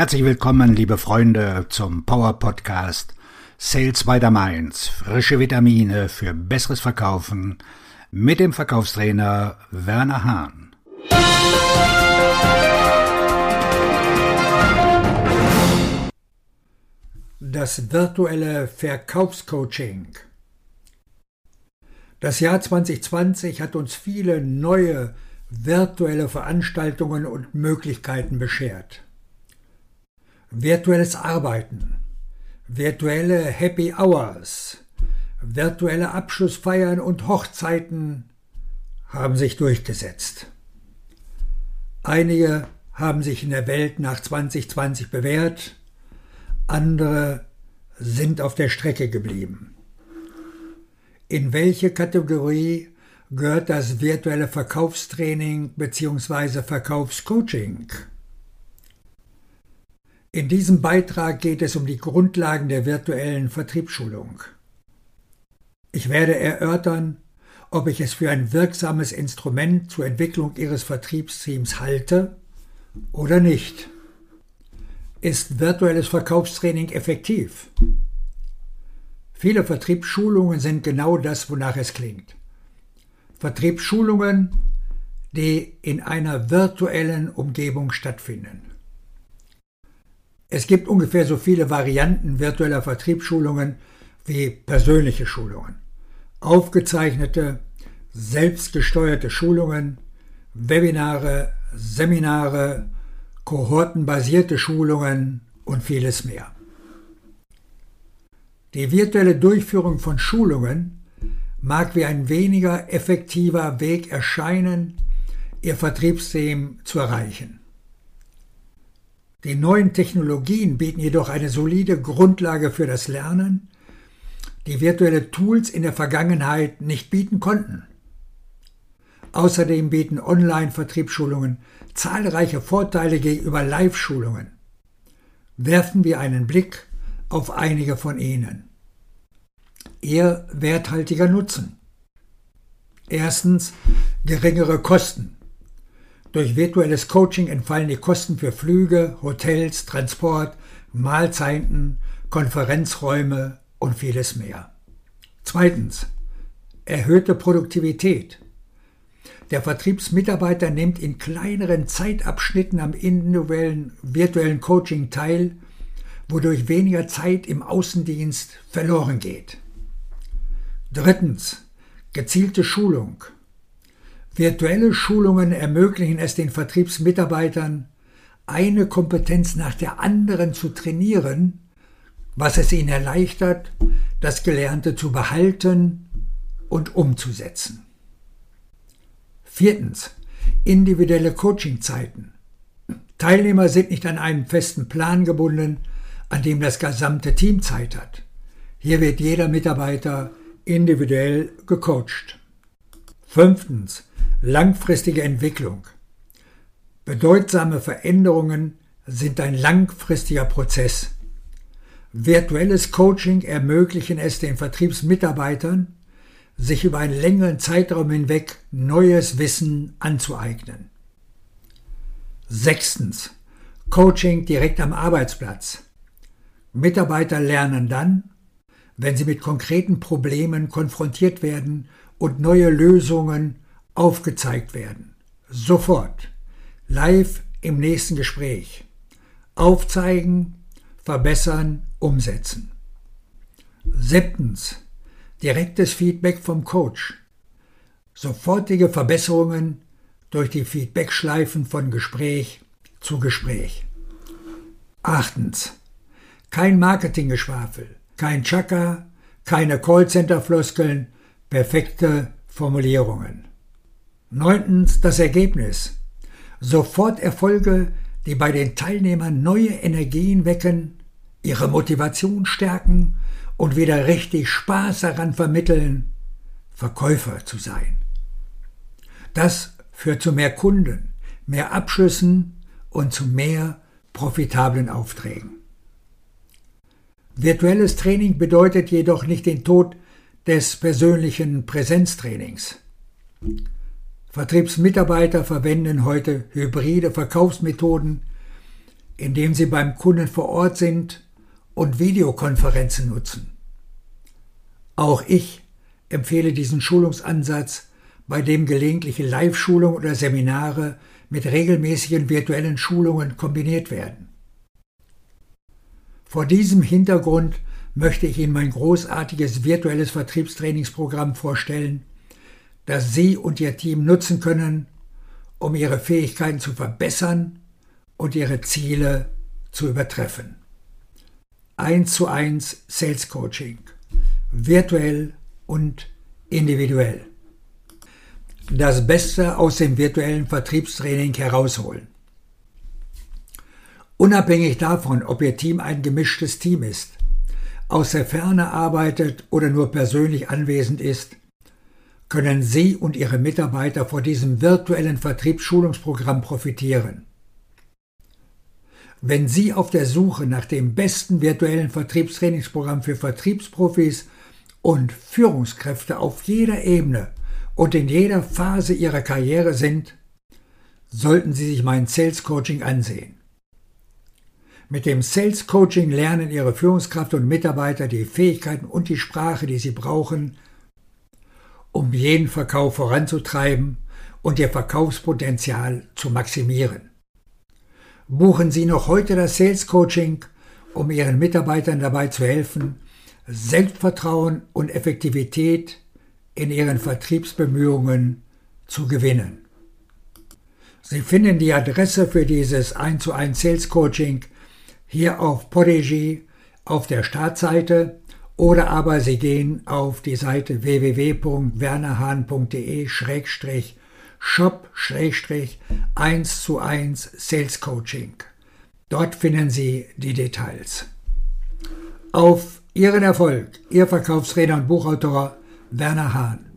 Herzlich willkommen, liebe Freunde, zum Power Podcast Sales by the Mainz. Frische Vitamine für besseres Verkaufen mit dem Verkaufstrainer Werner Hahn. Das virtuelle Verkaufscoaching. Das Jahr 2020 hat uns viele neue virtuelle Veranstaltungen und Möglichkeiten beschert. Virtuelles Arbeiten, virtuelle Happy Hours, virtuelle Abschlussfeiern und Hochzeiten haben sich durchgesetzt. Einige haben sich in der Welt nach 2020 bewährt, andere sind auf der Strecke geblieben. In welche Kategorie gehört das virtuelle Verkaufstraining bzw. Verkaufscoaching? In diesem Beitrag geht es um die Grundlagen der virtuellen Vertriebsschulung. Ich werde erörtern, ob ich es für ein wirksames Instrument zur Entwicklung Ihres Vertriebsteams halte oder nicht. Ist virtuelles Verkaufstraining effektiv? Viele Vertriebsschulungen sind genau das, wonach es klingt. Vertriebsschulungen, die in einer virtuellen Umgebung stattfinden. Es gibt ungefähr so viele Varianten virtueller Vertriebsschulungen wie persönliche Schulungen. Aufgezeichnete, selbstgesteuerte Schulungen, Webinare, Seminare, kohortenbasierte Schulungen und vieles mehr. Die virtuelle Durchführung von Schulungen mag wie ein weniger effektiver Weg erscheinen, Ihr Vertriebsteam zu erreichen. Die neuen Technologien bieten jedoch eine solide Grundlage für das Lernen, die virtuelle Tools in der Vergangenheit nicht bieten konnten. Außerdem bieten Online-Vertriebsschulungen zahlreiche Vorteile gegenüber Live-Schulungen. Werfen wir einen Blick auf einige von ihnen eher werthaltiger Nutzen. Erstens geringere Kosten. Durch virtuelles Coaching entfallen die Kosten für Flüge, Hotels, Transport, Mahlzeiten, Konferenzräume und vieles mehr. Zweitens erhöhte Produktivität. Der Vertriebsmitarbeiter nimmt in kleineren Zeitabschnitten am individuellen virtuellen Coaching teil, wodurch weniger Zeit im Außendienst verloren geht. Drittens. Gezielte Schulung. Virtuelle Schulungen ermöglichen es den Vertriebsmitarbeitern, eine Kompetenz nach der anderen zu trainieren, was es ihnen erleichtert, das Gelernte zu behalten und umzusetzen. Viertens. Individuelle Coachingzeiten. Teilnehmer sind nicht an einen festen Plan gebunden, an dem das gesamte Team Zeit hat. Hier wird jeder Mitarbeiter individuell gecoacht. Fünftens. Langfristige Entwicklung. Bedeutsame Veränderungen sind ein langfristiger Prozess. Virtuelles Coaching ermöglichen es den Vertriebsmitarbeitern, sich über einen längeren Zeitraum hinweg neues Wissen anzueignen. Sechstens. Coaching direkt am Arbeitsplatz. Mitarbeiter lernen dann, wenn sie mit konkreten Problemen konfrontiert werden und neue Lösungen aufgezeigt werden. Sofort. Live im nächsten Gespräch. Aufzeigen, verbessern, umsetzen. Siebtens. Direktes Feedback vom Coach. Sofortige Verbesserungen durch die Feedbackschleifen von Gespräch zu Gespräch. Achtens. Kein Marketinggeschwafel kein Chaka, keine Callcenter-Floskeln, perfekte Formulierungen. Neuntens das Ergebnis. Sofort Erfolge, die bei den Teilnehmern neue Energien wecken, ihre Motivation stärken und wieder richtig Spaß daran vermitteln, Verkäufer zu sein. Das führt zu mehr Kunden, mehr Abschlüssen und zu mehr profitablen Aufträgen. Virtuelles Training bedeutet jedoch nicht den Tod des persönlichen Präsenztrainings. Vertriebsmitarbeiter verwenden heute hybride Verkaufsmethoden, indem Sie beim Kunden vor Ort sind und Videokonferenzen nutzen. Auch ich empfehle diesen Schulungsansatz, bei dem gelegentliche Live-Schulungen oder Seminare mit regelmäßigen virtuellen Schulungen kombiniert werden. Vor diesem Hintergrund möchte ich Ihnen mein großartiges virtuelles Vertriebstrainingsprogramm vorstellen, das Sie und Ihr Team nutzen können, um Ihre Fähigkeiten zu verbessern und Ihre Ziele zu übertreffen. 1 zu 1 Sales Coaching, virtuell und individuell. Das Beste aus dem virtuellen Vertriebstraining herausholen. Unabhängig davon, ob Ihr Team ein gemischtes Team ist, aus der Ferne arbeitet oder nur persönlich anwesend ist, können Sie und Ihre Mitarbeiter vor diesem virtuellen Vertriebsschulungsprogramm profitieren. Wenn Sie auf der Suche nach dem besten virtuellen Vertriebstrainingsprogramm für Vertriebsprofis und Führungskräfte auf jeder Ebene und in jeder Phase Ihrer Karriere sind, sollten Sie sich mein Sales Coaching ansehen. Mit dem Sales Coaching lernen Ihre Führungskraft und Mitarbeiter die Fähigkeiten und die Sprache, die sie brauchen, um jeden Verkauf voranzutreiben und ihr Verkaufspotenzial zu maximieren. Buchen Sie noch heute das Sales Coaching, um Ihren Mitarbeitern dabei zu helfen, Selbstvertrauen und Effektivität in ihren Vertriebsbemühungen zu gewinnen. Sie finden die Adresse für dieses 1 zu 1 Sales Coaching hier auf Podigy auf der Startseite oder aber Sie gehen auf die Seite www.wernerhahn.de-shop-1 zu 1 Sales Coaching. Dort finden Sie die Details. Auf Ihren Erfolg, Ihr Verkaufsredner und Buchautor Werner Hahn.